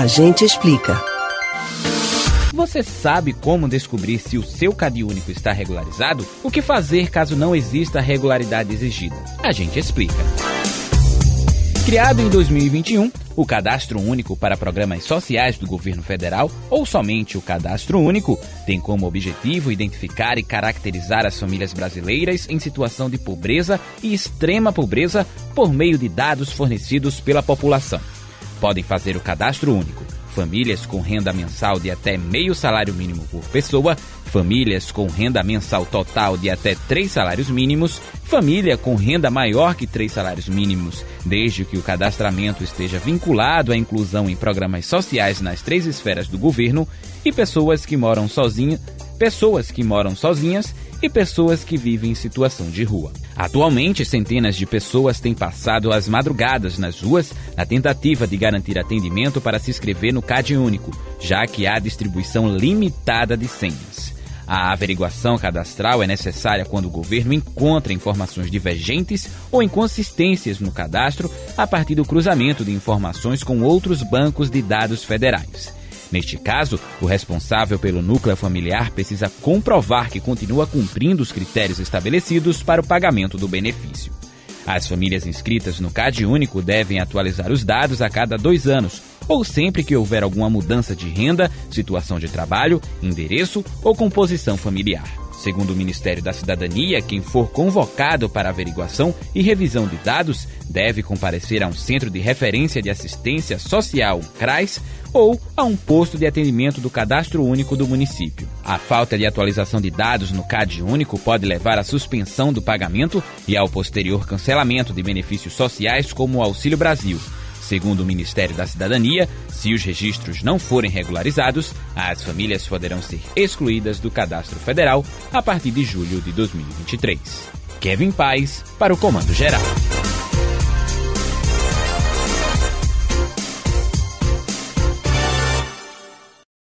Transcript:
A gente explica. Você sabe como descobrir se o seu CAD único está regularizado? O que fazer caso não exista a regularidade exigida? A gente explica. Criado em 2021, o Cadastro Único para Programas Sociais do Governo Federal, ou somente o Cadastro Único, tem como objetivo identificar e caracterizar as famílias brasileiras em situação de pobreza e extrema pobreza por meio de dados fornecidos pela população. Podem fazer o Cadastro Único. Famílias com renda mensal de até meio salário mínimo por pessoa, famílias com renda mensal total de até três salários mínimos, família com renda maior que três salários mínimos, desde que o cadastramento esteja vinculado à inclusão em programas sociais nas três esferas do governo, e pessoas que moram sozinhas, pessoas que moram sozinhas e pessoas que vivem em situação de rua. Atualmente, centenas de pessoas têm passado as madrugadas nas ruas na tentativa de garantir atendimento para se inscrever no CAD único, já que há distribuição limitada de senhas. A averiguação cadastral é necessária quando o governo encontra informações divergentes ou inconsistências no cadastro a partir do cruzamento de informações com outros bancos de dados federais. Neste caso, o responsável pelo núcleo familiar precisa comprovar que continua cumprindo os critérios estabelecidos para o pagamento do benefício. As famílias inscritas no CAD único devem atualizar os dados a cada dois anos, ou sempre que houver alguma mudança de renda, situação de trabalho, endereço ou composição familiar. Segundo o Ministério da Cidadania, quem for convocado para averiguação e revisão de dados deve comparecer a um centro de referência de assistência social, CRAS, ou a um posto de atendimento do cadastro único do município. A falta de atualização de dados no CAD único pode levar à suspensão do pagamento e ao posterior cancelamento de benefícios sociais como o Auxílio Brasil. Segundo o Ministério da Cidadania, se os registros não forem regularizados, as famílias poderão ser excluídas do cadastro federal a partir de julho de 2023. Kevin Paz, para o Comando Geral.